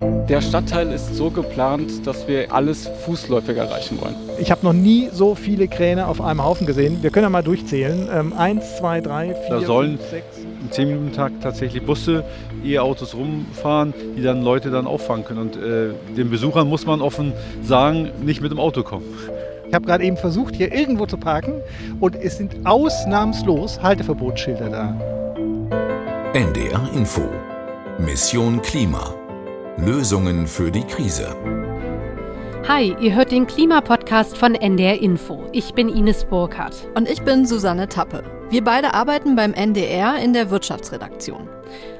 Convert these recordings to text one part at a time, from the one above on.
Der Stadtteil ist so geplant, dass wir alles fußläufig erreichen wollen. Ich habe noch nie so viele Kräne auf einem Haufen gesehen. Wir können ja mal durchzählen. Ähm, eins, zwei, drei, vier, Da sollen fünf, sechs. im 10-Minuten-Takt tatsächlich Busse, E-Autos rumfahren, die dann Leute dann auffangen können. Und äh, den Besuchern muss man offen sagen, nicht mit dem Auto kommen. Ich habe gerade eben versucht, hier irgendwo zu parken und es sind ausnahmslos Halteverbotsschilder da. NDR Info. Mission Klima. Lösungen für die Krise. Hi, ihr hört den Klimapodcast von NDR Info. Ich bin Ines Burkhardt. Und ich bin Susanne Tappe. Wir beide arbeiten beim NDR in der Wirtschaftsredaktion.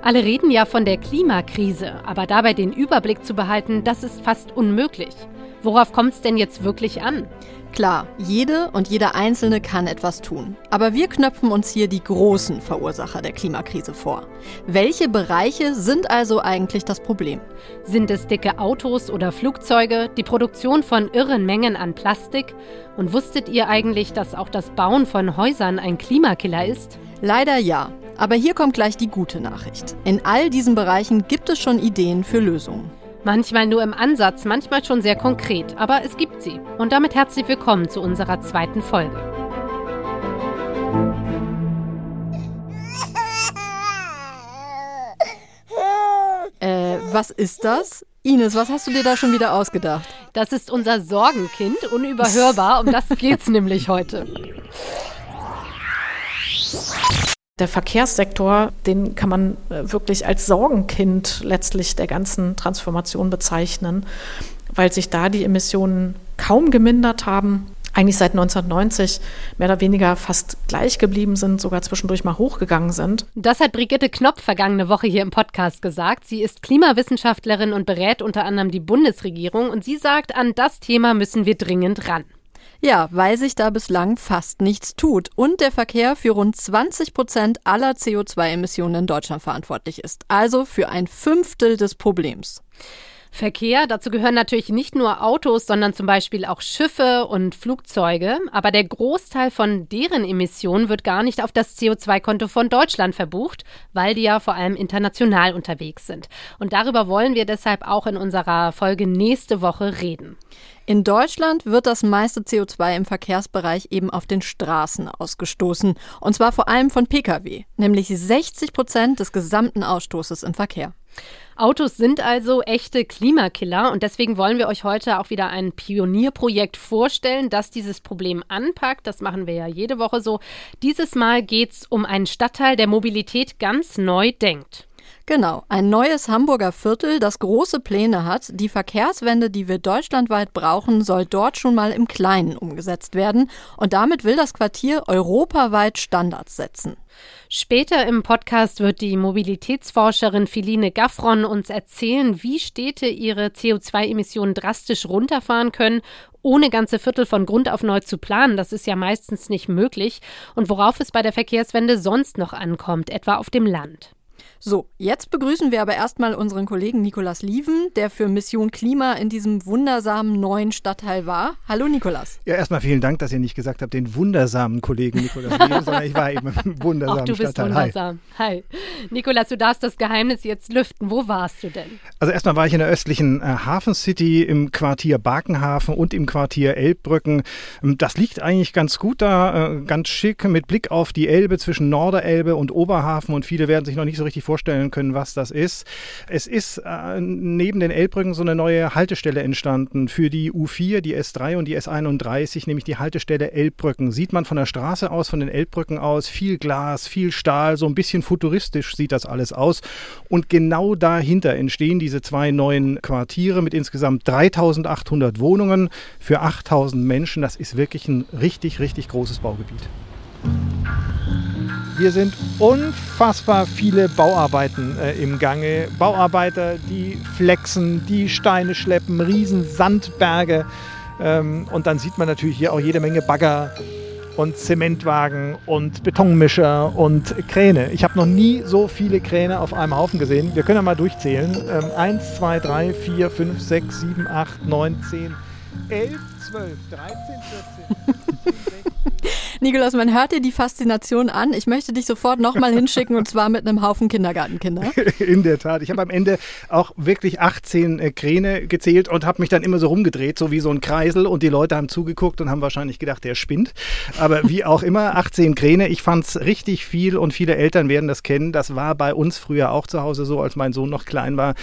Alle reden ja von der Klimakrise, aber dabei den Überblick zu behalten, das ist fast unmöglich. Worauf kommt es denn jetzt wirklich an? Klar, jede und jeder Einzelne kann etwas tun. Aber wir knöpfen uns hier die großen Verursacher der Klimakrise vor. Welche Bereiche sind also eigentlich das Problem? Sind es dicke Autos oder Flugzeuge, die Produktion von irren Mengen an Plastik? Und wusstet ihr eigentlich, dass auch das Bauen von Häusern ein Klimakiller ist? Leider ja. Aber hier kommt gleich die gute Nachricht. In all diesen Bereichen gibt es schon Ideen für Lösungen. Manchmal nur im Ansatz, manchmal schon sehr konkret, aber es gibt sie. Und damit herzlich willkommen zu unserer zweiten Folge. Äh, was ist das? Ines, was hast du dir da schon wieder ausgedacht? Das ist unser Sorgenkind, unüberhörbar, um das geht's nämlich heute. Der Verkehrssektor, den kann man äh, wirklich als Sorgenkind letztlich der ganzen Transformation bezeichnen, weil sich da die Emissionen kaum gemindert haben, eigentlich seit 1990 mehr oder weniger fast gleich geblieben sind, sogar zwischendurch mal hochgegangen sind. Das hat Brigitte Knopf vergangene Woche hier im Podcast gesagt. Sie ist Klimawissenschaftlerin und berät unter anderem die Bundesregierung und sie sagt, an das Thema müssen wir dringend ran. Ja, weil sich da bislang fast nichts tut und der Verkehr für rund 20 Prozent aller CO2-Emissionen in Deutschland verantwortlich ist. Also für ein Fünftel des Problems. Verkehr, dazu gehören natürlich nicht nur Autos, sondern zum Beispiel auch Schiffe und Flugzeuge. Aber der Großteil von deren Emissionen wird gar nicht auf das CO2-Konto von Deutschland verbucht, weil die ja vor allem international unterwegs sind. Und darüber wollen wir deshalb auch in unserer Folge nächste Woche reden. In Deutschland wird das meiste CO2 im Verkehrsbereich eben auf den Straßen ausgestoßen. Und zwar vor allem von Pkw, nämlich 60 Prozent des gesamten Ausstoßes im Verkehr. Autos sind also echte Klimakiller und deswegen wollen wir euch heute auch wieder ein Pionierprojekt vorstellen, das dieses Problem anpackt. Das machen wir ja jede Woche so. Dieses Mal geht es um einen Stadtteil, der Mobilität ganz neu denkt. Genau, ein neues Hamburger Viertel, das große Pläne hat. Die Verkehrswende, die wir deutschlandweit brauchen, soll dort schon mal im Kleinen umgesetzt werden. Und damit will das Quartier europaweit Standards setzen. Später im Podcast wird die Mobilitätsforscherin Philine Gaffron uns erzählen, wie Städte ihre CO2-Emissionen drastisch runterfahren können, ohne ganze Viertel von Grund auf neu zu planen. Das ist ja meistens nicht möglich. Und worauf es bei der Verkehrswende sonst noch ankommt, etwa auf dem Land. So, jetzt begrüßen wir aber erstmal unseren Kollegen Nikolas Lieven, der für Mission Klima in diesem wundersamen neuen Stadtteil war. Hallo Nikolas. Ja, erstmal vielen Dank, dass ihr nicht gesagt habt, den wundersamen Kollegen Nikolas Lieven, sondern ich war eben im wundersamen Auch du bist Stadtteil. wundersam. Hi. Hi. Nikolas, du darfst das Geheimnis jetzt lüften. Wo warst du denn? Also erstmal war ich in der östlichen äh, Hafen City im Quartier Barkenhafen und im Quartier Elbbrücken. Ähm, Das liegt eigentlich ganz gut da, äh, ganz schick mit Blick auf die Elbe zwischen Norderelbe und Oberhafen und viele werden sich noch nicht so richtig vorstellen können, was das ist. Es ist äh, neben den Elbbrücken so eine neue Haltestelle entstanden für die U4, die S3 und die S31, nämlich die Haltestelle Elbbrücken. Sieht man von der Straße aus, von den Elbbrücken aus, viel Glas, viel Stahl, so ein bisschen futuristisch sieht das alles aus. Und genau dahinter entstehen diese zwei neuen Quartiere mit insgesamt 3800 Wohnungen für 8000 Menschen. Das ist wirklich ein richtig, richtig großes Baugebiet. Hier sind unfassbar viele Bauarbeiten äh, im Gange. Bauarbeiter, die flexen, die Steine schleppen, riesen Sandberge. Ähm, und dann sieht man natürlich hier auch jede Menge Bagger und Zementwagen und Betonmischer und Kräne. Ich habe noch nie so viele Kräne auf einem Haufen gesehen. Wir können ja mal durchzählen. Ähm, 1, 2, 3, 4, 5, 6, 7, 8, 9, 10, 11, 12, 13, 14, 15, 16. Nikolas, man hört dir die Faszination an. Ich möchte dich sofort nochmal hinschicken und zwar mit einem Haufen Kindergartenkinder. In der Tat. Ich habe am Ende auch wirklich 18 äh, Kräne gezählt und habe mich dann immer so rumgedreht, so wie so ein Kreisel. Und die Leute haben zugeguckt und haben wahrscheinlich gedacht, der spinnt. Aber wie auch immer, 18 Kräne. Ich fand es richtig viel und viele Eltern werden das kennen. Das war bei uns früher auch zu Hause so, als mein Sohn noch klein war.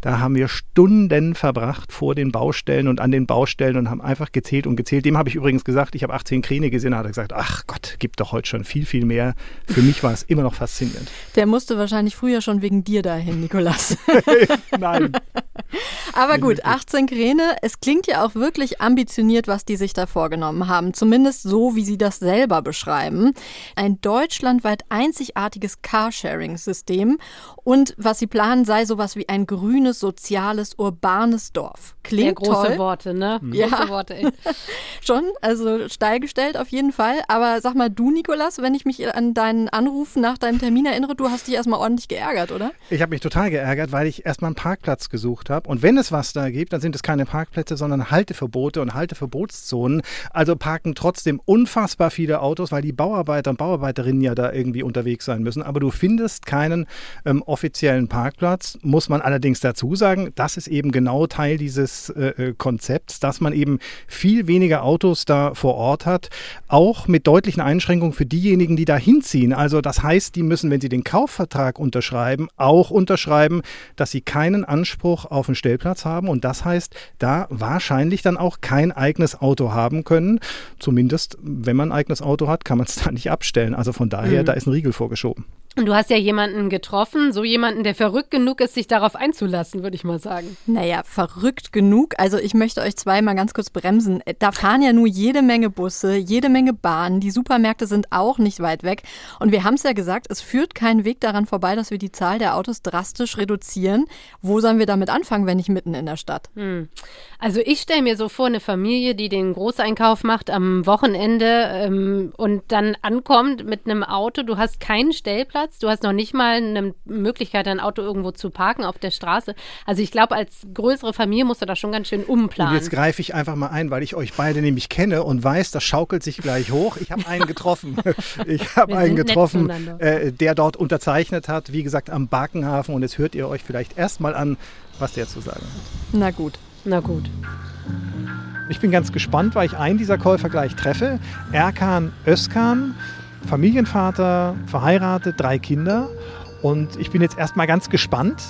Da haben wir Stunden verbracht vor den Baustellen und an den Baustellen und haben einfach gezählt und gezählt. Dem habe ich übrigens gesagt, ich habe 18 Kräne gesehen. Da hat er gesagt, ach Gott, gibt doch heute schon viel, viel mehr. Für mich war es immer noch faszinierend. Der musste wahrscheinlich früher schon wegen dir dahin, Nikolas. Nein. Aber gut, 18 Kräne. Es klingt ja auch wirklich ambitioniert, was die sich da vorgenommen haben. Zumindest so, wie sie das selber beschreiben. Ein deutschlandweit einzigartiges Carsharing-System. Und was sie planen, sei sowas wie ein grünes, soziales, urbanes Dorf. Klingt Sehr große toll. Worte, ne? Ja. Große Worte. ey. Schon, also steil gestellt auf jeden Fall. Aber sag mal, du, Nikolas, wenn ich mich an deinen Anruf nach deinem Termin erinnere, du hast dich erstmal ordentlich geärgert, oder? Ich habe mich total geärgert, weil ich erstmal einen Parkplatz gesucht habe. Und wenn es was da gibt, dann sind es keine Parkplätze, sondern Halteverbote und Halteverbotszonen. Also parken trotzdem unfassbar viele Autos, weil die Bauarbeiter und Bauarbeiterinnen ja da irgendwie unterwegs sein müssen. Aber du findest keinen ähm, offiziellen Parkplatz, muss man allerdings dazu sagen. Das ist eben genau Teil dieses äh, äh, Konzepts, dass man eben viel weniger Autos da vor Ort hat, auch mit deutlichen Einschränkungen für diejenigen, die da hinziehen. Also das heißt, die müssen, wenn sie den Kaufvertrag unterschreiben, auch unterschreiben, dass sie keinen Anspruch auf einen Stellplatz haben. Und das heißt, da wahrscheinlich dann auch kein eigenes Auto haben können. Zumindest, wenn man ein eigenes Auto hat, kann man es da nicht abstellen. Also von daher, Mhm. da ist ein Riegel vorgeschoben. Und du hast ja jemanden getroffen, so jemanden, der verrückt genug ist, sich darauf einzulassen, würde ich mal sagen. Naja, verrückt genug. Also ich möchte euch zwei mal ganz kurz bremsen. Da fahren ja nur jede Menge Busse, jede Menge Bahnen. Die Supermärkte sind auch nicht weit weg. Und wir haben es ja gesagt, es führt kein Weg daran vorbei, dass wir die Zahl der Autos drastisch reduzieren. Wo sollen wir damit anfangen, wenn nicht mitten in der Stadt? Hm. Also ich stelle mir so vor, eine Familie, die den Großeinkauf macht am Wochenende ähm, und dann ankommt mit einem Auto. Du hast keinen Stellplatz, du hast noch nicht mal eine Möglichkeit, dein Auto irgendwo zu parken auf der Straße. Also ich glaube, als größere Familie musst du da schon ganz schön Und umplanen. jetzt greife ich einfach mal ein, weil ich euch beide nämlich kenne und weiß, das schaukelt sich gleich hoch. Ich habe einen getroffen. Ich habe einen getroffen, äh, der dort unterzeichnet hat, wie gesagt, am Bakenhafen. Und jetzt hört ihr euch vielleicht erstmal an, was der zu sagen hat. Na gut. Na gut. Ich bin ganz gespannt, weil ich einen dieser Käufer gleich treffe. Erkan Özkan, Familienvater, verheiratet, drei Kinder. Und ich bin jetzt erstmal ganz gespannt,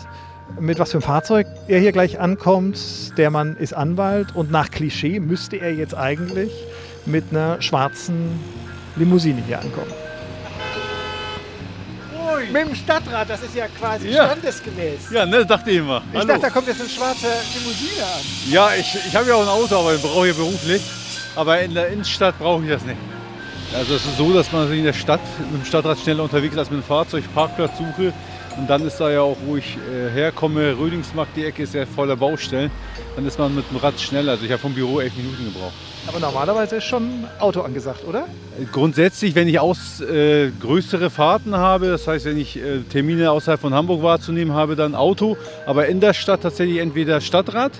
mit was für einem Fahrzeug er hier gleich ankommt. Der Mann ist Anwalt und nach Klischee müsste er jetzt eigentlich mit einer schwarzen Limousine hier ankommen. Mit dem Stadtrat, das ist ja quasi Ja. standesgemäß. Ja, ne, dachte ich immer. Ich dachte, da kommt jetzt eine schwarze Limousine an. Ja, ich, ich habe ja auch ein Auto, aber ich brauche ich beruflich. Aber in der Innenstadt brauche ich das nicht. Also es ist so, dass man sich in der Stadt mit dem Stadtrad schneller unterwegs ist als mit dem Fahrzeug, Parkplatz suche. Und dann ist da ja auch, wo ich äh, herkomme, Rödingsmarkt, die Ecke ist ja voller Baustellen. Dann ist man mit dem Rad schneller. Also ich habe vom Büro elf Minuten gebraucht. Aber normalerweise ist schon Auto angesagt, oder? Grundsätzlich, wenn ich aus, äh, größere Fahrten habe, das heißt, wenn ich äh, Termine außerhalb von Hamburg wahrzunehmen habe, dann Auto. Aber in der Stadt tatsächlich entweder Stadtrad.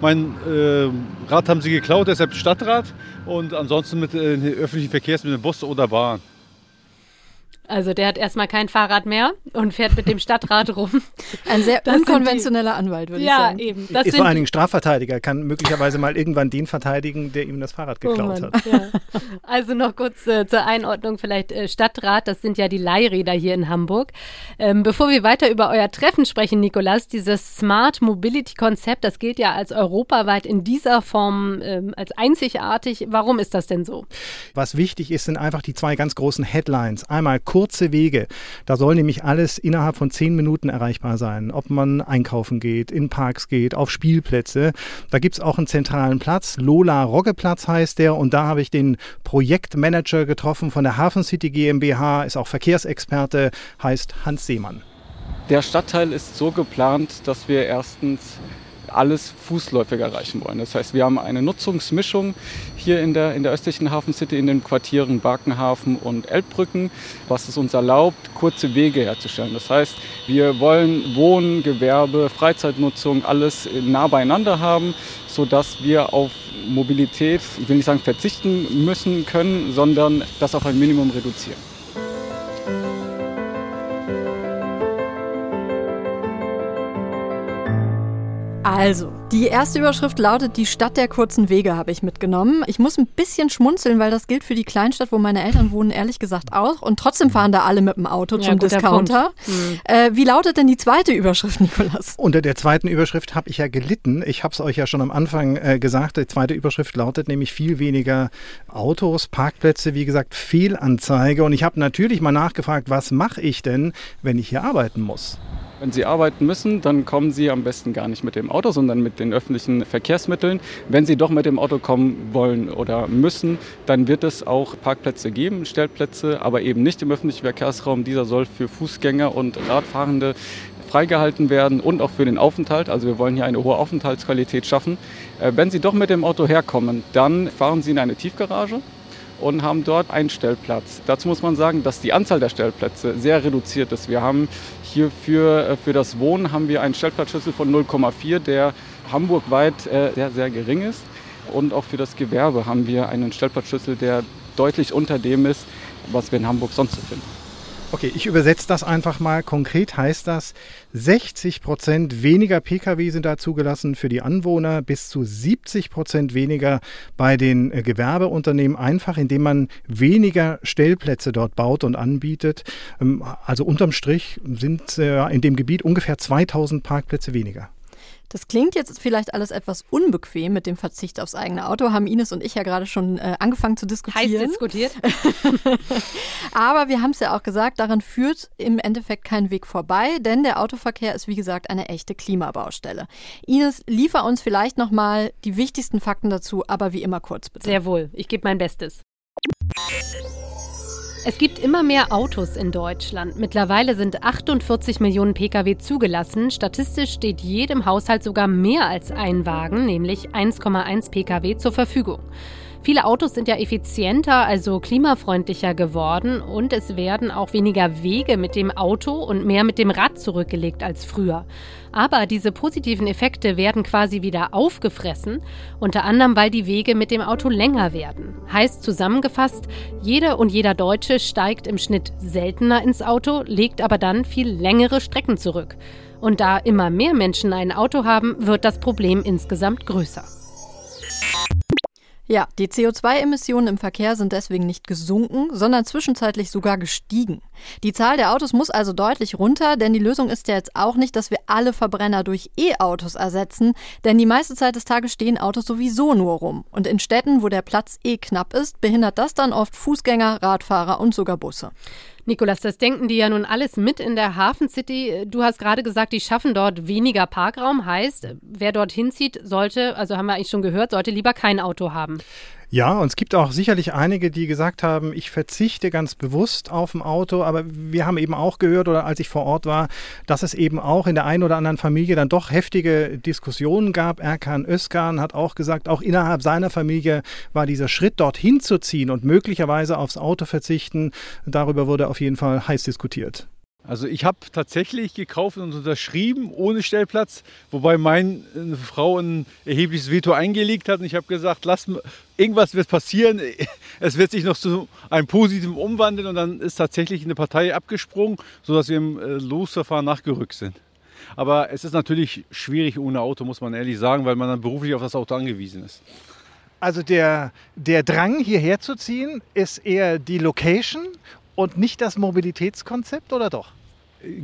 Mein äh, Rad haben sie geklaut, deshalb Stadtrad. Und ansonsten mit äh, öffentlichen Verkehrsmitteln, Bus oder Bahn. Also der hat erstmal kein Fahrrad mehr und fährt mit dem Stadtrad rum. Ein sehr Das unkonventioneller Anwalt, würde ich ja, sagen. eben. Das ist sind vor allen Dingen Strafverteidiger, kann möglicherweise mal irgendwann den verteidigen, der ihm das Fahrrad Oh geklaut Mann, hat. ja. Also noch kurz äh, zur Einordnung vielleicht äh, Stadtrat, das sind ja die Leihräder hier in Hamburg. Ähm, bevor wir weiter über euer Treffen sprechen, Nikolas, dieses Smart Mobility Konzept, das gilt ja als europaweit in dieser Form ähm, als einzigartig. Warum ist das denn so? Was wichtig ist, sind einfach die zwei ganz großen Headlines. Einmal kurze Wege. Da soll nämlich alles innerhalb von zehn Minuten erreichbar sein. Ob man einkaufen geht, in Parks geht, auf Spielplätze. Da gibt es auch einen zentralen Platz. Lola Roggeplatz heißt der. Und da habe ich den Projektmanager getroffen von der Hafen City GmbH, ist auch Verkehrsexperte, heißt Hans Seemann. Der Stadtteil ist so geplant, dass wir erstens alles fußläufig erreichen wollen. Das heißt, wir haben eine Nutzungsmischung hier in der, in der östlichen Hafen City in den Quartieren Barkenhafen und Elbbrücken, was es uns erlaubt, kurze Wege herzustellen. Das heißt, wir wollen Wohnen, Gewerbe, Freizeitnutzung, alles nah beieinander haben, sodass wir auf Mobilität, ich will nicht sagen verzichten müssen können, sondern das auf ein Minimum reduzieren. Also, die erste Überschrift lautet Die Stadt der kurzen Wege, habe ich mitgenommen. Ich muss ein bisschen schmunzeln, weil das gilt für die Kleinstadt, wo meine Eltern wohnen, ehrlich gesagt auch. Und trotzdem fahren da alle mit dem Auto zum ja, Discounter. Mhm. Äh, wie lautet denn die zweite Überschrift, Nikolas? Unter der zweiten Überschrift habe ich ja gelitten. Ich habe es euch ja schon am Anfang äh, gesagt. Die zweite Überschrift lautet nämlich viel weniger Autos, Parkplätze, wie gesagt, Fehlanzeige. Und ich habe natürlich mal nachgefragt, was mache ich denn, wenn ich hier arbeiten muss? Wenn Sie arbeiten müssen, dann kommen Sie am besten gar nicht mit dem Auto, sondern mit den öffentlichen Verkehrsmitteln. Wenn Sie doch mit dem Auto kommen wollen oder müssen, dann wird es auch Parkplätze geben, Stellplätze, aber eben nicht im öffentlichen Verkehrsraum. Dieser soll für Fußgänger und Radfahrende freigehalten werden und auch für den Aufenthalt. Also wir wollen hier eine hohe Aufenthaltsqualität schaffen. Äh, wenn Sie doch mit dem Auto herkommen, dann fahren Sie in eine Tiefgarage und haben dort einen Stellplatz. Dazu muss man sagen, dass die Anzahl der Stellplätze sehr reduziert ist. Wir haben hier für, äh, für das Wohnen haben wir einen Stellplatzschlüssel von 0,4, der hamburgweit äh, sehr, sehr gering ist. Und auch für das Gewerbe haben wir einen Stellplatzschlüssel, der deutlich unter dem ist, was wir in Hamburg sonst so finden. Okay, ich übersetze das einfach mal. Konkret heißt das, 60 Prozent weniger Pkw sind da zugelassen für die Anwohner, bis zu 70 Prozent weniger bei den äh, Gewerbeunternehmen, einfach indem man weniger Stellplätze dort baut und anbietet. Ähm, also unterm Strich sind äh, in dem Gebiet ungefähr 2000 Parkplätze weniger. Das klingt jetzt vielleicht alles etwas unbequem mit dem Verzicht aufs eigene Auto, haben Ines und ich ja gerade schon äh, angefangen zu diskutieren. Heiß diskutiert. Aber wir haben es ja auch gesagt, daran führt im Endeffekt kein Weg vorbei, denn der Autoverkehr ist wie gesagt eine echte Klimabaustelle. Ines, liefer uns vielleicht nochmal die wichtigsten Fakten dazu, aber wie immer kurz bitte. Sehr wohl, ich gebe mein Bestes. Es gibt immer mehr Autos in Deutschland. Mittlerweile sind 48 Millionen Pkw zugelassen. Statistisch steht jedem Haushalt sogar mehr als ein Wagen, nämlich 1,1 Pkw, zur Verfügung. Viele Autos sind ja effizienter, also klimafreundlicher geworden und es werden auch weniger Wege mit dem Auto und mehr mit dem Rad zurückgelegt als früher. Aber diese positiven Effekte werden quasi wieder aufgefressen, unter anderem weil die Wege mit dem Auto länger werden. Heißt zusammengefasst, jede und jeder Deutsche steigt im Schnitt seltener ins Auto, legt aber dann viel längere Strecken zurück. Und da immer mehr Menschen ein Auto haben, wird das Problem insgesamt größer. Ja, die CO2-Emissionen im Verkehr sind deswegen nicht gesunken, sondern zwischenzeitlich sogar gestiegen. Die Zahl der Autos muss also deutlich runter, denn die Lösung ist ja jetzt auch nicht, dass wir alle Verbrenner durch E-Autos ersetzen, denn die meiste Zeit des Tages stehen Autos sowieso nur rum. Und in Städten, wo der Platz eh knapp ist, behindert das dann oft Fußgänger, Radfahrer und sogar Busse. Nikolas, das denken die ja nun alles mit in der Hafen City. Du hast gerade gesagt, die schaffen dort weniger Parkraum. Heißt, wer dort hinzieht, sollte, also haben wir eigentlich schon gehört, sollte lieber kein Auto haben. Ja, und es gibt auch sicherlich einige, die gesagt haben, ich verzichte ganz bewusst auf ein Auto, aber wir haben eben auch gehört, oder als ich vor Ort war, dass es eben auch in der einen oder anderen Familie dann doch heftige Diskussionen gab. Erkan Özkan hat auch gesagt, auch innerhalb seiner Familie war dieser Schritt, dorthin zu ziehen und möglicherweise aufs Auto verzichten, darüber wurde auf jeden Fall heiß diskutiert. Also ich habe tatsächlich gekauft und unterschrieben ohne Stellplatz, wobei meine Frau ein erhebliches Veto eingelegt hat und ich habe gesagt, lass irgendwas wird passieren, es wird sich noch zu einem positiven umwandeln und dann ist tatsächlich eine Partei abgesprungen, sodass wir im äh, Losverfahren nachgerückt sind. Aber es ist natürlich schwierig ohne Auto, muss man ehrlich sagen, weil man dann beruflich auf das Auto angewiesen ist. Also der, der Drang hierher zu ziehen ist eher die Location und nicht das Mobilitätskonzept oder doch?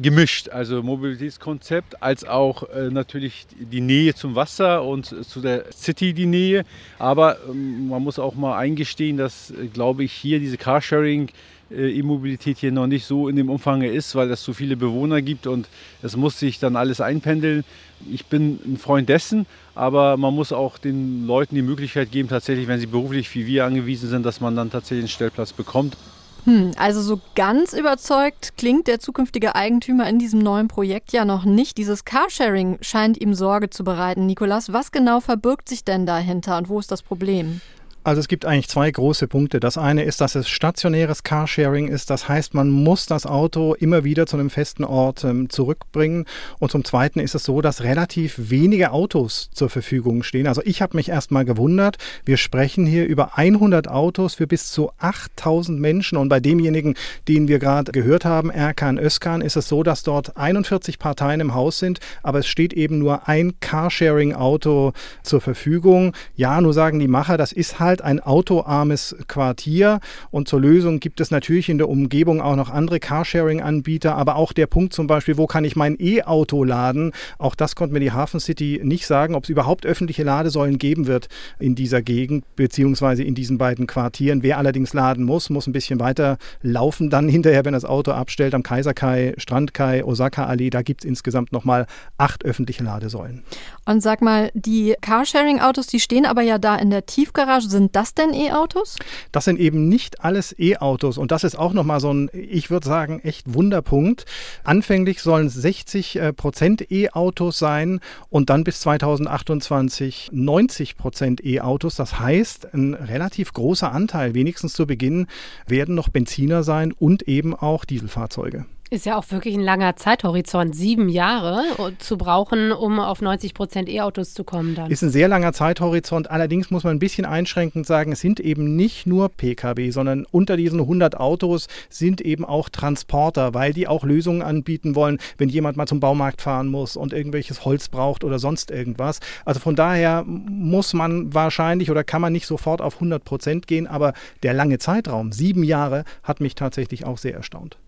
Gemischt, also Mobilitätskonzept als auch äh, natürlich die Nähe zum Wasser und zu der City die Nähe. Aber ähm, man muss auch mal eingestehen, dass, äh, glaube ich, hier diese Carsharing äh, E-Mobilität hier noch nicht so in dem Umfang ist, weil es so viele Bewohner gibt und es muss sich dann alles einpendeln. Ich bin ein Freund dessen, aber man muss auch den Leuten die Möglichkeit geben, tatsächlich, wenn sie beruflich wie wir angewiesen sind, dass man dann tatsächlich einen Stellplatz bekommt. Hm, also so ganz überzeugt klingt der zukünftige Eigentümer in diesem neuen Projekt ja noch nicht. Dieses Carsharing scheint ihm Sorge zu bereiten. Nikolas, was genau verbirgt sich denn dahinter und wo ist das Problem? Also es gibt eigentlich zwei große Punkte. Das eine ist, dass es stationäres Carsharing ist. Das heißt, man muss das Auto immer wieder zu einem festen Ort ähm, zurückbringen. Und zum Zweiten ist es so, dass relativ wenige Autos zur Verfügung stehen. Also ich habe mich erst mal gewundert. Wir sprechen hier über 100 Autos für bis zu 8000 Menschen. Und bei demjenigen, den wir gerade gehört haben, Erkan Özkan, ist es so, dass dort 41 Parteien im Haus sind. Aber es steht eben nur ein Carsharing-Auto zur Verfügung. Ja, nur sagen die Macher, das ist halt halt ein autoarmes Quartier und zur Lösung gibt es natürlich in der Umgebung auch noch andere Carsharing-Anbieter, aber auch der Punkt zum Beispiel, wo kann ich mein E-Auto laden, auch das konnte mir die Hafen City nicht sagen, ob es überhaupt öffentliche Ladesäulen geben wird in dieser Gegend beziehungsweise in diesen beiden Quartieren. Wer allerdings laden muss, muss ein bisschen weiter laufen dann hinterher, wenn das Auto abstellt am Kaiserkai, Strandkai, Osaka-Allee. Da gibt es insgesamt nochmal acht öffentliche Ladesäulen. Und sag mal, die Carsharing-Autos, die stehen aber ja da in der Tiefgarage, sind das denn E-Autos? Das sind eben nicht alles E-Autos und das ist auch nochmal so ein, ich würde sagen, echt Wunderpunkt. Anfänglich sollen 60 äh, Prozent E-Autos sein und dann bis 2028 90 Prozent E-Autos. Das heißt, ein relativ großer Anteil, wenigstens zu Beginn, werden noch Benziner sein und eben auch Dieselfahrzeuge. Ist ja auch wirklich ein langer Zeithorizont, sieben Jahre zu brauchen, um auf 90 Prozent E-Autos zu kommen dann. Ist ein sehr langer Zeithorizont. Allerdings muss man ein bisschen einschränkend sagen, es sind eben nicht nur Pkw, sondern unter diesen 100 Autos sind eben auch Transporter, weil die auch Lösungen anbieten wollen, wenn jemand mal zum Baumarkt fahren muss und irgendwelches Holz braucht oder sonst irgendwas. Also von daher muss man wahrscheinlich oder kann man nicht sofort auf 100 Prozent gehen, aber der lange Zeitraum, sieben Jahre, hat mich tatsächlich auch sehr erstaunt.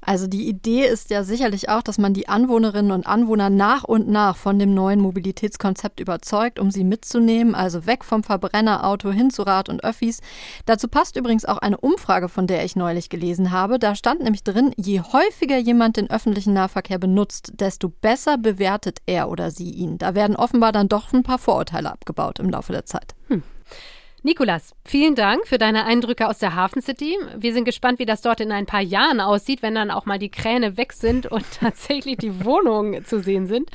Also die Idee ist ja sicherlich auch, dass man die Anwohnerinnen und Anwohner nach und nach von dem neuen Mobilitätskonzept überzeugt, um sie mitzunehmen, also weg vom Verbrennerauto hin zu Rad und Öffis. Dazu passt übrigens auch eine Umfrage, von der ich neulich gelesen habe. Da stand nämlich drin, je häufiger jemand den öffentlichen Nahverkehr benutzt, desto besser bewertet er oder sie ihn. Da werden offenbar dann doch ein paar Vorurteile abgebaut im Laufe der Zeit. Hm. Nikolas, vielen Dank für deine Eindrücke aus der Hafen City. Wir sind gespannt, wie das dort in ein paar Jahren aussieht, wenn dann auch mal die Kräne weg sind und tatsächlich die Wohnungen zu sehen sind.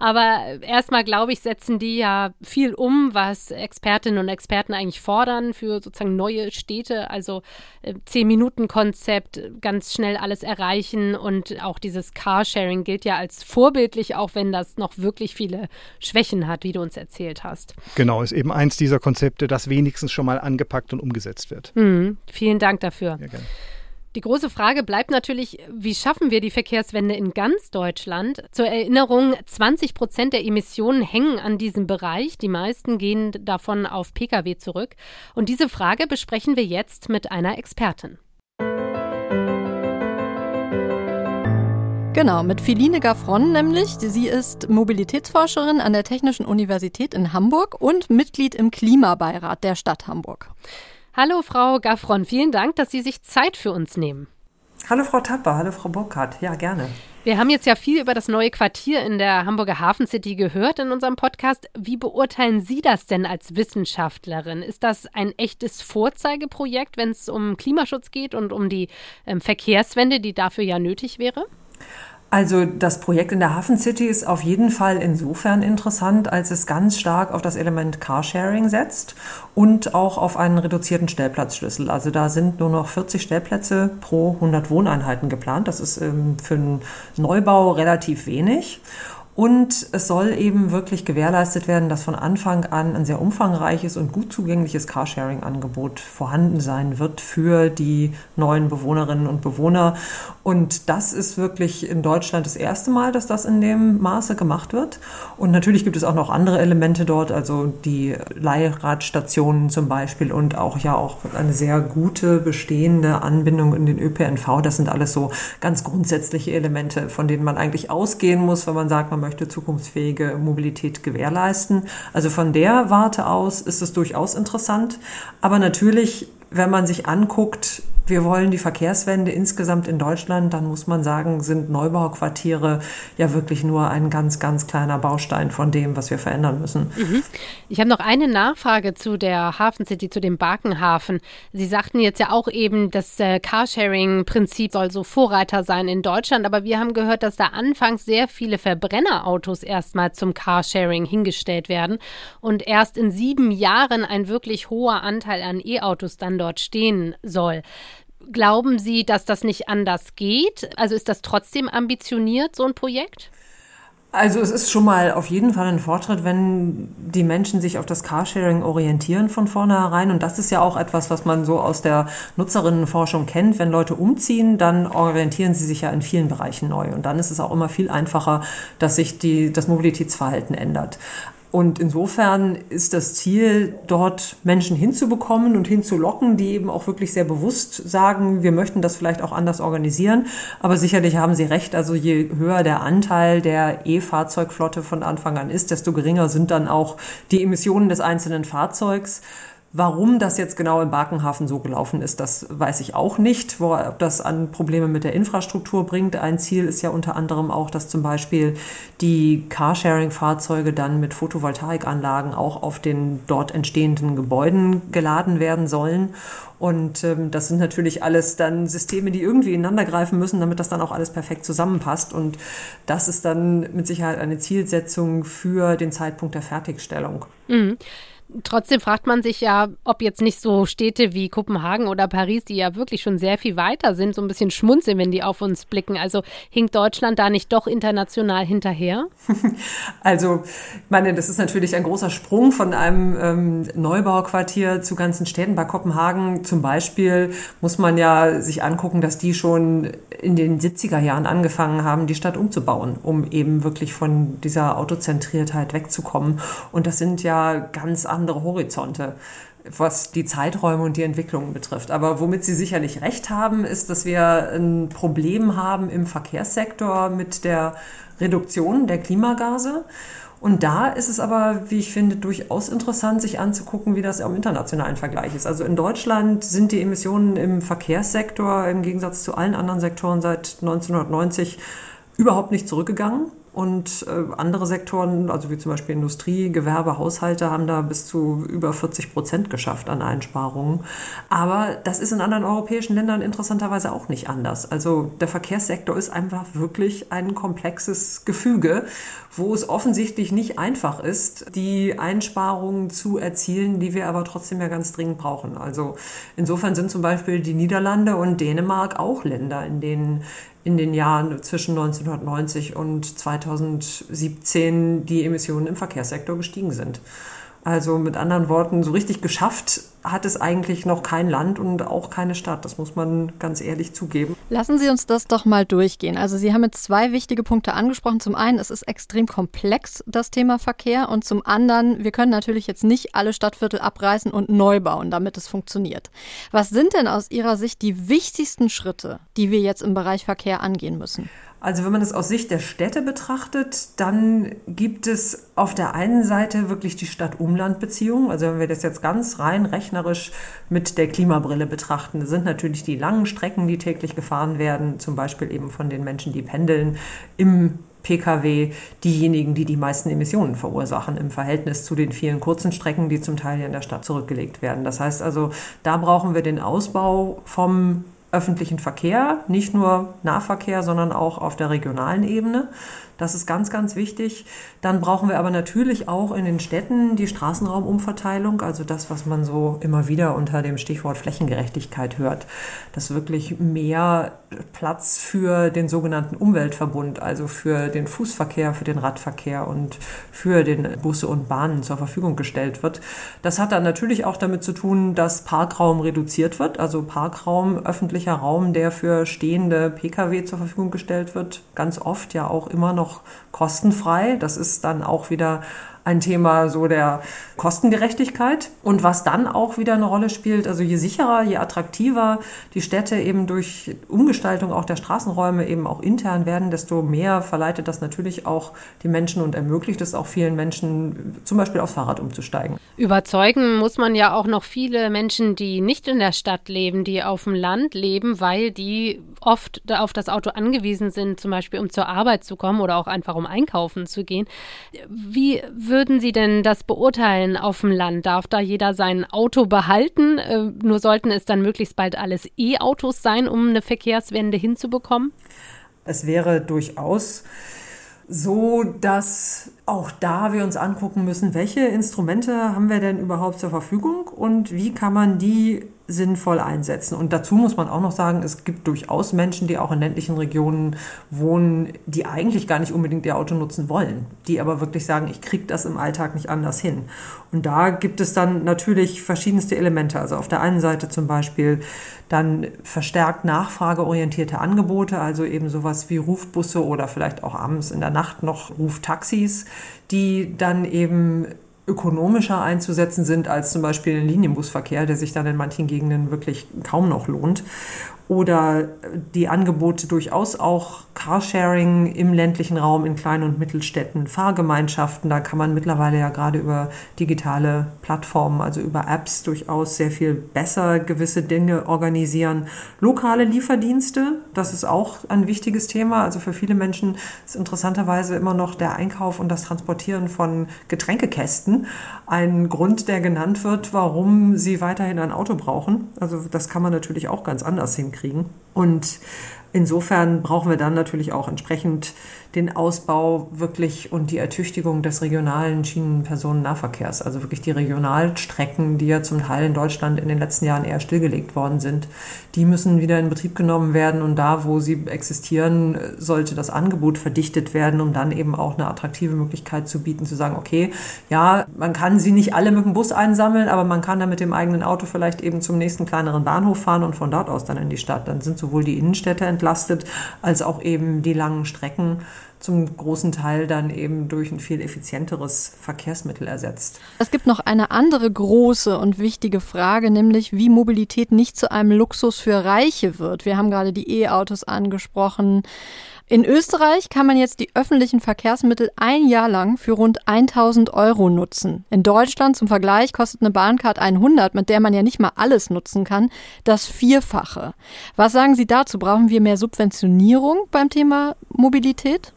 Aber erstmal, glaube ich, setzen die ja viel um, was Expertinnen und Experten eigentlich fordern für sozusagen neue Städte. Also äh, Zehn-Minuten-Konzept, ganz schnell alles erreichen und auch dieses Carsharing gilt ja als vorbildlich, auch wenn das noch wirklich viele Schwächen hat, wie du uns erzählt hast. Genau, ist eben eins dieser Konzepte, das wenigstens schon mal angepackt und umgesetzt wird. Mhm, vielen Dank dafür. Ja, gerne. Die große Frage bleibt natürlich, wie schaffen wir die Verkehrswende in ganz Deutschland? Zur Erinnerung, 20 Prozent der Emissionen hängen an diesem Bereich. Die meisten gehen davon auf Pkw zurück. Und diese Frage besprechen wir jetzt mit einer Expertin. Genau, mit Philine Gaffron nämlich. Sie ist Mobilitätsforscherin an der Technischen Universität in Hamburg und Mitglied im Klimabeirat der Stadt Hamburg. Hallo Frau Gaffron, vielen Dank, dass Sie sich Zeit für uns nehmen. Hallo Frau Tapper, hallo Frau Burkhardt, ja gerne. Wir haben jetzt ja viel über das neue Quartier in der Hamburger Hafen City gehört in unserem Podcast. Wie beurteilen Sie das denn als Wissenschaftlerin? Ist das ein echtes Vorzeigeprojekt, wenn es um Klimaschutz geht und um die ähm, Verkehrswende, die dafür ja nötig wäre? Also das Projekt in der Hafen City ist auf jeden Fall insofern interessant, als es ganz stark auf das Element Carsharing setzt und auch auf einen reduzierten Stellplatzschlüssel. Also da sind nur noch 40 Stellplätze pro 100 Wohneinheiten geplant. Das ist ähm, für einen Neubau relativ wenig. Und es soll eben wirklich gewährleistet werden, dass von Anfang an ein sehr umfangreiches und gut zugängliches Carsharing-Angebot vorhanden sein wird für die neuen Bewohnerinnen und Bewohner. Und das ist wirklich in Deutschland das erste Mal, dass das in dem Maße gemacht wird. Und natürlich gibt es auch noch andere Elemente dort, also die Leihradstationen zum Beispiel und auch ja auch eine sehr gute bestehende Anbindung in den ÖPNV. Das sind alles so ganz grundsätzliche Elemente, von denen man eigentlich ausgehen muss, wenn man sagt, man möchte möchte zukunftsfähige Mobilität gewährleisten. Also von der Warte aus ist es durchaus interessant. Aber natürlich, wenn man sich anguckt, wir wollen die Verkehrswende insgesamt in Deutschland, dann muss man sagen, sind Neubauquartiere ja wirklich nur ein ganz, ganz kleiner Baustein von dem, was wir verändern müssen. Ich habe noch eine Nachfrage zu der Hafen City, zu dem Barkenhafen. Sie sagten jetzt ja auch eben, das äh, Carsharing-Prinzip soll so Vorreiter sein in Deutschland, aber wir haben gehört, dass da anfangs sehr viele Verbrennerautos erstmal zum Carsharing hingestellt werden und erst in sieben Jahren ein wirklich hoher Anteil an E-Autos dann dort stehen soll. Glauben Sie, dass das nicht anders geht? Also ist das trotzdem ambitioniert, so ein Projekt? Also es ist schon mal auf jeden Fall ein Fortschritt, wenn die Menschen sich auf das Carsharing orientieren von vornherein. Und das ist ja auch etwas, was man so aus der Nutzerinnenforschung kennt. Wenn Leute umziehen, dann orientieren sie sich ja in vielen Bereichen neu. Und dann ist es auch immer viel einfacher, dass sich die, das Mobilitätsverhalten ändert. Und insofern ist das Ziel, dort Menschen hinzubekommen und hinzulocken, die eben auch wirklich sehr bewusst sagen, wir möchten das vielleicht auch anders organisieren. Aber sicherlich haben Sie recht, also je höher der Anteil der E-Fahrzeugflotte von Anfang an ist, desto geringer sind dann auch die Emissionen des einzelnen Fahrzeugs. Warum das jetzt genau im Barkenhafen so gelaufen ist, das weiß ich auch nicht. Wo, ob das an Probleme mit der Infrastruktur bringt. Ein Ziel ist ja unter anderem auch, dass zum Beispiel die Carsharing-Fahrzeuge dann mit Photovoltaikanlagen auch auf den dort entstehenden Gebäuden geladen werden sollen. Und ähm, das sind natürlich alles dann Systeme, die irgendwie ineinander greifen müssen, damit das dann auch alles perfekt zusammenpasst. Und das ist dann mit Sicherheit eine Zielsetzung für den Zeitpunkt der Fertigstellung. Mhm. Trotzdem fragt man sich ja, ob jetzt nicht so Städte wie Kopenhagen oder Paris, die ja wirklich schon sehr viel weiter sind, so ein bisschen schmunzeln, wenn die auf uns blicken. Also hinkt Deutschland da nicht doch international hinterher? Also, ich meine, das ist natürlich ein großer Sprung von einem ähm, Neubauquartier zu ganzen Städten. Bei Kopenhagen zum Beispiel muss man ja sich angucken, dass die schon in den 70er Jahren angefangen haben, die Stadt umzubauen, um eben wirklich von dieser Autozentriertheit wegzukommen. Und das sind ja ganz andere andere Horizonte, was die Zeiträume und die Entwicklungen betrifft. Aber womit Sie sicherlich recht haben, ist, dass wir ein Problem haben im Verkehrssektor mit der Reduktion der Klimagase. Und da ist es aber, wie ich finde, durchaus interessant, sich anzugucken, wie das im internationalen Vergleich ist. Also in Deutschland sind die Emissionen im Verkehrssektor im Gegensatz zu allen anderen Sektoren seit 1990 überhaupt nicht zurückgegangen. Und äh, andere Sektoren, also wie zum Beispiel Industrie, Gewerbe, Haushalte, haben da bis zu über 40 Prozent geschafft an Einsparungen. Aber das ist in anderen europäischen Ländern interessanterweise auch nicht anders. Also der Verkehrssektor ist einfach wirklich ein komplexes Gefüge, wo es offensichtlich nicht einfach ist, die Einsparungen zu erzielen, die wir aber trotzdem ja ganz dringend brauchen. Also insofern sind zum Beispiel die Niederlande und Dänemark auch Länder, in denen in den Jahren zwischen 1990 und 2017 die Emissionen im Verkehrssektor gestiegen sind. Also mit anderen Worten, so richtig geschafft hat es eigentlich noch kein Land und auch keine Stadt. Das muss man ganz ehrlich zugeben. Lassen Sie uns das doch mal durchgehen. Also Sie haben jetzt zwei wichtige Punkte angesprochen. Zum einen, es ist extrem komplex, das Thema Verkehr. Und zum anderen, wir können natürlich jetzt nicht alle Stadtviertel abreißen und neu bauen, damit es funktioniert. Was sind denn aus Ihrer Sicht die wichtigsten Schritte, die wir jetzt im Bereich Verkehr angehen müssen? Also wenn man es aus Sicht der Städte betrachtet, dann gibt es auf der einen Seite wirklich die Stadt-Umland-Beziehung. Also wenn wir das jetzt ganz rein rechnerisch mit der Klimabrille betrachten, sind natürlich die langen Strecken, die täglich gefahren werden, zum Beispiel eben von den Menschen, die pendeln, im Pkw diejenigen, die die meisten Emissionen verursachen im Verhältnis zu den vielen kurzen Strecken, die zum Teil in der Stadt zurückgelegt werden. Das heißt also, da brauchen wir den Ausbau vom öffentlichen Verkehr, nicht nur Nahverkehr, sondern auch auf der regionalen Ebene. Das ist ganz, ganz wichtig. Dann brauchen wir aber natürlich auch in den Städten die Straßenraumumverteilung, also das, was man so immer wieder unter dem Stichwort Flächengerechtigkeit hört, dass wirklich mehr Platz für den sogenannten Umweltverbund, also für den Fußverkehr, für den Radverkehr und für den Busse und Bahnen zur Verfügung gestellt wird. Das hat dann natürlich auch damit zu tun, dass Parkraum reduziert wird, also Parkraum, öffentlicher Raum, der für stehende Pkw zur Verfügung gestellt wird, ganz oft ja auch immer noch kostenfrei. Das ist dann auch wieder ein Thema so der Kostengerechtigkeit. Und was dann auch wieder eine Rolle spielt, also je sicherer, je attraktiver die Städte eben durch Umgestaltung auch der Straßenräume eben auch intern werden, desto mehr verleitet das natürlich auch die Menschen und ermöglicht es auch vielen Menschen, zum Beispiel aufs Fahrrad umzusteigen. Überzeugen muss man ja auch noch viele Menschen, die nicht in der Stadt leben, die auf dem Land leben, weil die oft auf das Auto angewiesen sind, zum Beispiel um zur Arbeit zu kommen oder auch einfach um einkaufen zu gehen. Wie würden Sie denn das beurteilen auf dem Land? Darf da jeder sein Auto behalten? Äh, nur sollten es dann möglichst bald alles E-Autos sein, um eine Verkehrswende hinzubekommen? Es wäre durchaus so, dass auch da wir uns angucken müssen, welche Instrumente haben wir denn überhaupt zur Verfügung und wie kann man die sinnvoll einsetzen. Und dazu muss man auch noch sagen, es gibt durchaus Menschen, die auch in ländlichen Regionen wohnen, die eigentlich gar nicht unbedingt ihr Auto nutzen wollen, die aber wirklich sagen, ich kriege das im Alltag nicht anders hin. Und da gibt es dann natürlich verschiedenste Elemente. Also auf der einen Seite zum Beispiel dann verstärkt nachfrageorientierte Angebote, also eben sowas wie Rufbusse oder vielleicht auch abends in der Nacht noch Ruftaxis, die dann eben ökonomischer einzusetzen sind als zum Beispiel Linienbusverkehr, der sich dann in manchen Gegenden wirklich kaum noch lohnt oder die Angebote durchaus auch Carsharing im ländlichen Raum in Klein- und Mittelstädten, Fahrgemeinschaften. Da kann man mittlerweile ja gerade über digitale Plattformen, also über Apps durchaus sehr viel besser gewisse Dinge organisieren. Lokale Lieferdienste, das ist auch ein wichtiges Thema. Also für viele Menschen ist interessanterweise immer noch der Einkauf und das Transportieren von Getränkekästen ein Grund, der genannt wird, warum sie weiterhin ein Auto brauchen. Also das kann man natürlich auch ganz anders hinkriegen kriegen. Und insofern brauchen wir dann natürlich auch entsprechend den Ausbau wirklich und die Ertüchtigung des regionalen Schienenpersonennahverkehrs. Also wirklich die Regionalstrecken, die ja zum Teil in Deutschland in den letzten Jahren eher stillgelegt worden sind, die müssen wieder in Betrieb genommen werden und da, wo sie existieren, sollte das Angebot verdichtet werden, um dann eben auch eine attraktive Möglichkeit zu bieten, zu sagen, okay, ja, man kann sie nicht alle mit dem Bus einsammeln, aber man kann dann mit dem eigenen Auto vielleicht eben zum nächsten kleineren Bahnhof fahren und von dort aus dann in die Stadt. Dann sind sowohl die Innenstädte entlastet, als auch eben die langen Strecken zum großen Teil dann eben durch ein viel effizienteres Verkehrsmittel ersetzt. Es gibt noch eine andere große und wichtige Frage, nämlich wie Mobilität nicht zu einem Luxus für Reiche wird. Wir haben gerade die E-Autos angesprochen. In Österreich kann man jetzt die öffentlichen Verkehrsmittel ein Jahr lang für rund 1000 Euro nutzen. In Deutschland zum Vergleich kostet eine Bahncard 100, mit der man ja nicht mal alles nutzen kann, das Vierfache. Was sagen Sie dazu? Brauchen wir mehr Subventionierung beim Thema Mobilität?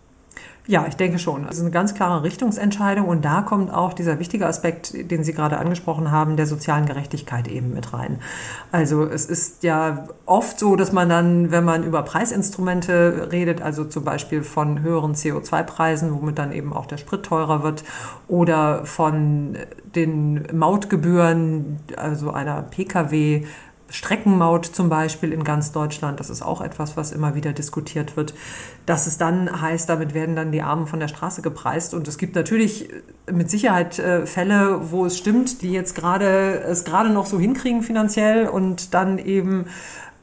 Ja, ich denke schon. Das ist eine ganz klare Richtungsentscheidung und da kommt auch dieser wichtige Aspekt, den Sie gerade angesprochen haben, der sozialen Gerechtigkeit eben mit rein. Also es ist ja oft so, dass man dann, wenn man über Preisinstrumente redet, also zum Beispiel von höheren CO2-Preisen, womit dann eben auch der Sprit teurer wird, oder von den Mautgebühren, also einer Pkw, Streckenmaut zum Beispiel in ganz Deutschland. Das ist auch etwas, was immer wieder diskutiert wird. Dass es dann heißt, damit werden dann die Armen von der Straße gepreist. Und es gibt natürlich mit Sicherheit äh, Fälle, wo es stimmt, die jetzt gerade es gerade noch so hinkriegen finanziell und dann eben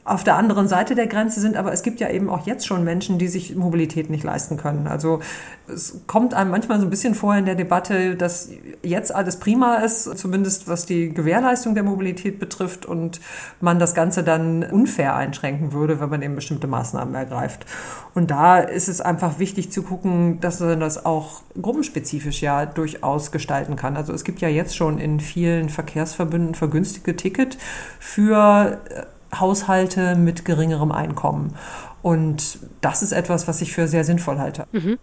auf der anderen Seite der Grenze sind, aber es gibt ja eben auch jetzt schon Menschen, die sich Mobilität nicht leisten können. Also es kommt einem manchmal so ein bisschen vor in der Debatte, dass jetzt alles prima ist, zumindest was die Gewährleistung der Mobilität betrifft und man das Ganze dann unfair einschränken würde, wenn man eben bestimmte Maßnahmen ergreift. Und da ist es einfach wichtig zu gucken, dass man das auch gruppenspezifisch ja durchaus gestalten kann. Also es gibt ja jetzt schon in vielen Verkehrsverbünden vergünstigte Ticket für äh, Haushalte mit geringerem Einkommen. Und das ist etwas, was ich für sehr sinnvoll halte. Mhm.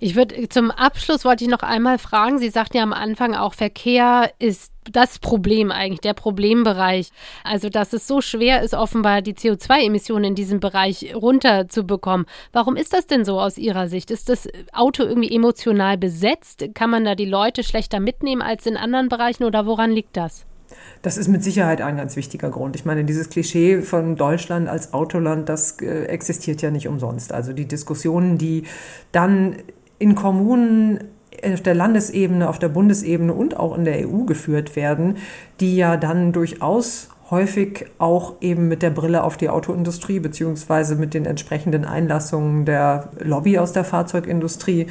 Ich würde zum Abschluss wollte ich noch einmal fragen. Sie sagten ja am Anfang auch, Verkehr ist das Problem eigentlich, der Problembereich. Also, dass es so schwer ist, offenbar die CO2-Emissionen in diesem Bereich runterzubekommen. Warum ist das denn so aus Ihrer Sicht? Ist das Auto irgendwie emotional besetzt? Kann man da die Leute schlechter mitnehmen als in anderen Bereichen oder woran liegt das? Das ist mit Sicherheit ein ganz wichtiger Grund. Ich meine, dieses Klischee von Deutschland als Autoland, das äh, existiert ja nicht umsonst. Also die Diskussionen, die dann in Kommunen auf der Landesebene, auf der Bundesebene und auch in der EU geführt werden, die ja dann durchaus häufig auch eben mit der Brille auf die Autoindustrie beziehungsweise mit den entsprechenden Einlassungen der Lobby aus der Fahrzeugindustrie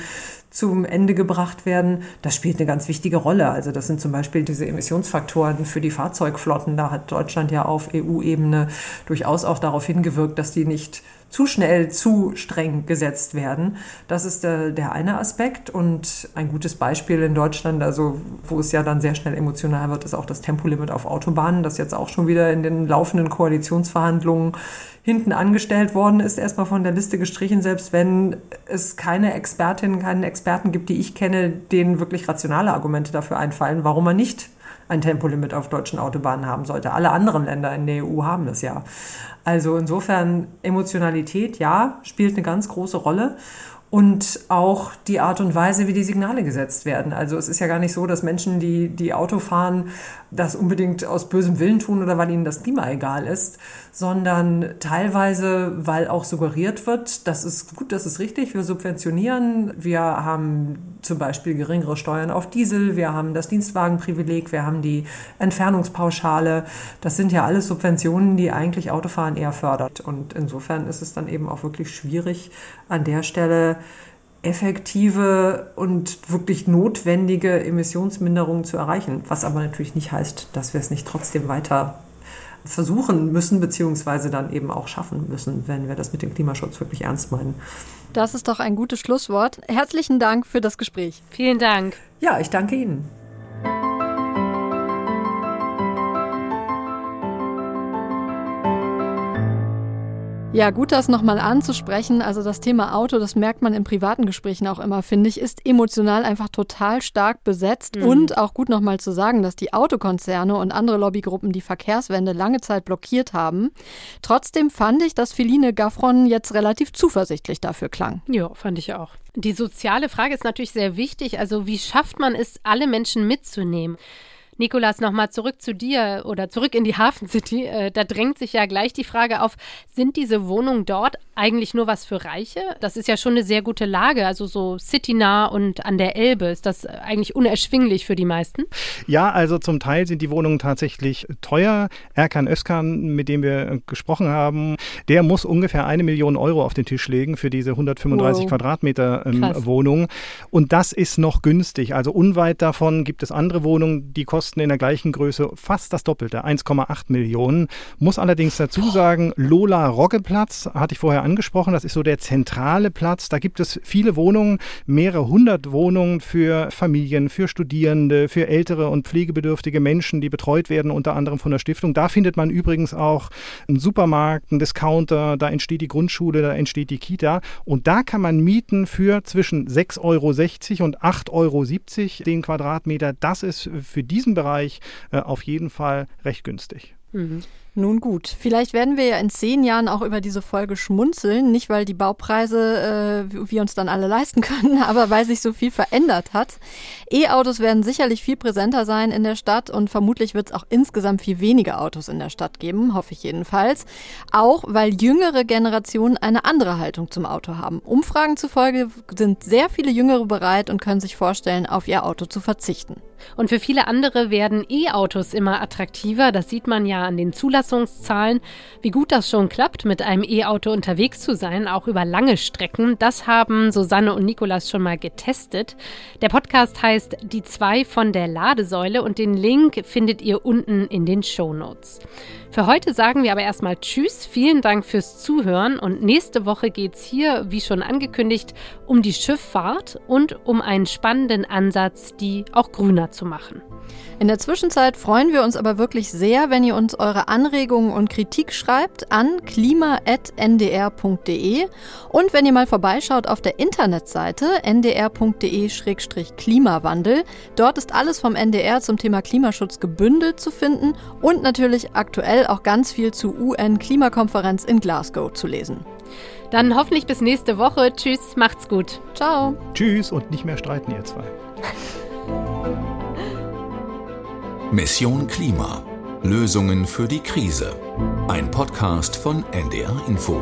zum Ende gebracht werden. Das spielt eine ganz wichtige Rolle. Also das sind zum Beispiel diese Emissionsfaktoren für die Fahrzeugflotten. Da hat Deutschland ja auf EU-Ebene durchaus auch darauf hingewirkt, dass die nicht zu schnell zu streng gesetzt werden. Das ist der, der eine Aspekt. Und ein gutes Beispiel in Deutschland, also wo es ja dann sehr schnell emotional wird, ist auch das Tempolimit auf Autobahnen, das jetzt auch schon wieder in den laufenden Koalitionsverhandlungen hinten angestellt worden ist, erstmal von der Liste gestrichen, selbst wenn es keine Expertinnen, keinen Experten gibt, die ich kenne, denen wirklich rationale Argumente dafür einfallen, warum man nicht ein Tempolimit auf deutschen Autobahnen haben sollte. Alle anderen Länder in der EU haben das ja. Also insofern Emotionalität, ja, spielt eine ganz große Rolle und auch die Art und Weise, wie die Signale gesetzt werden. Also es ist ja gar nicht so, dass Menschen, die, die Auto fahren, das unbedingt aus bösem Willen tun oder weil ihnen das Klima egal ist, sondern teilweise, weil auch suggeriert wird, das ist gut, das ist richtig, wir subventionieren, wir haben zum Beispiel geringere Steuern auf Diesel, wir haben das Dienstwagenprivileg, wir haben die Entfernungspauschale. Das sind ja alles Subventionen, die eigentlich Autofahren eher fördert. Und insofern ist es dann eben auch wirklich schwierig, an der Stelle effektive und wirklich notwendige Emissionsminderungen zu erreichen. Was aber natürlich nicht heißt, dass wir es nicht trotzdem weiter versuchen müssen, beziehungsweise dann eben auch schaffen müssen, wenn wir das mit dem Klimaschutz wirklich ernst meinen. Das ist doch ein gutes Schlusswort. Herzlichen Dank für das Gespräch. Vielen Dank. Ja, ich danke Ihnen. Ja, gut, das nochmal anzusprechen. Also das Thema Auto, das merkt man in privaten Gesprächen auch immer, finde ich, ist emotional einfach total stark besetzt. Mhm. Und auch gut nochmal zu sagen, dass die Autokonzerne und andere Lobbygruppen die Verkehrswende lange Zeit blockiert haben. Trotzdem fand ich, dass Feline Gaffron jetzt relativ zuversichtlich dafür klang. Ja, fand ich auch. Die soziale Frage ist natürlich sehr wichtig. Also wie schafft man es, alle Menschen mitzunehmen? Nikolas, nochmal zurück zu dir oder zurück in die Hafen City. Äh, da drängt sich ja gleich die Frage auf, sind diese Wohnungen dort eigentlich nur was für Reiche? Das ist ja schon eine sehr gute Lage, also so citynah und an der Elbe. Ist das eigentlich unerschwinglich für die meisten? Ja, also zum Teil sind die Wohnungen tatsächlich teuer. Erkan Özkan, mit dem wir gesprochen haben, der muss ungefähr eine Million Euro auf den Tisch legen für diese 135 wow. Quadratmeter ähm, Wohnung. Und das ist noch günstig. Also unweit davon gibt es andere Wohnungen, die kosten in der gleichen Größe fast das Doppelte, 1,8 Millionen. Muss allerdings dazu sagen, Lola Roggeplatz hatte ich vorher angesprochen, das ist so der zentrale Platz. Da gibt es viele Wohnungen, mehrere hundert Wohnungen für Familien, für Studierende, für ältere und pflegebedürftige Menschen, die betreut werden, unter anderem von der Stiftung. Da findet man übrigens auch einen Supermarkt, einen Discounter, da entsteht die Grundschule, da entsteht die Kita. Und da kann man mieten für zwischen 6,60 Euro und 8,70 Euro den Quadratmeter. Das ist für diesen Bereich äh, auf jeden Fall recht günstig. Mhm. Nun gut, vielleicht werden wir ja in zehn Jahren auch über diese Folge schmunzeln, nicht weil die Baupreise äh, wir uns dann alle leisten können, aber weil sich so viel verändert hat. E-Autos werden sicherlich viel präsenter sein in der Stadt und vermutlich wird es auch insgesamt viel weniger Autos in der Stadt geben, hoffe ich jedenfalls. Auch weil jüngere Generationen eine andere Haltung zum Auto haben. Umfragen zufolge sind sehr viele Jüngere bereit und können sich vorstellen, auf ihr Auto zu verzichten. Und für viele andere werden E-Autos immer attraktiver. Das sieht man ja an den Zulassungszahlen. Wie gut das schon klappt, mit einem E-Auto unterwegs zu sein, auch über lange Strecken, das haben Susanne und Nikolas schon mal getestet. Der Podcast heißt Die zwei von der Ladesäule und den Link findet ihr unten in den Show Notes. Für heute sagen wir aber erstmal Tschüss, vielen Dank fürs Zuhören und nächste Woche geht es hier, wie schon angekündigt, um die Schifffahrt und um einen spannenden Ansatz, die auch grüner zu machen. In der Zwischenzeit freuen wir uns aber wirklich sehr, wenn ihr uns eure Anregungen und Kritik schreibt an klima.ndr.de und wenn ihr mal vorbeischaut auf der Internetseite ndr.de-klimawandel. Dort ist alles vom NDR zum Thema Klimaschutz gebündelt zu finden und natürlich aktuell auch ganz viel zur UN-Klimakonferenz in Glasgow zu lesen. Dann hoffentlich bis nächste Woche. Tschüss, macht's gut. Ciao. Tschüss und nicht mehr streiten, ihr zwei. Mission Klima. Lösungen für die Krise. Ein Podcast von NDR Info.